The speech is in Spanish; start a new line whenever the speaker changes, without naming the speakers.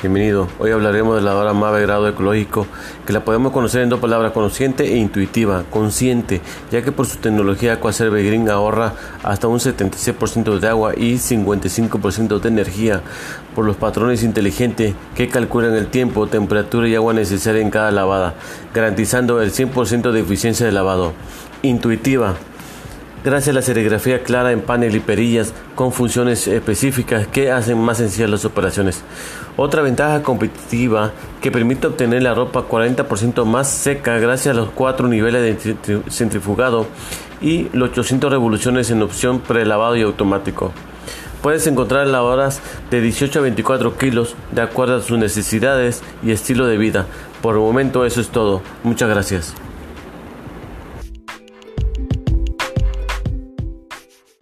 Bienvenido. Hoy hablaremos de la lavadora Mave grado ecológico, que la podemos conocer en dos palabras, consciente e intuitiva. Consciente, ya que por su tecnología Aquaserve Green ahorra hasta un 76% de agua y 55% de energía por los patrones inteligentes que calculan el tiempo, temperatura y agua necesaria en cada lavada, garantizando el 100% de eficiencia de lavado. Intuitiva, gracias a la serigrafía clara en panel y perillas con funciones específicas que hacen más sencillas las operaciones. Otra ventaja competitiva que permite obtener la ropa 40% más seca gracias a los cuatro niveles de centrifugado y los 800 revoluciones en opción prelavado y automático. Puedes encontrar lavadoras de 18 a 24 kilos de acuerdo a sus necesidades y estilo de vida. Por el momento eso es todo. Muchas gracias.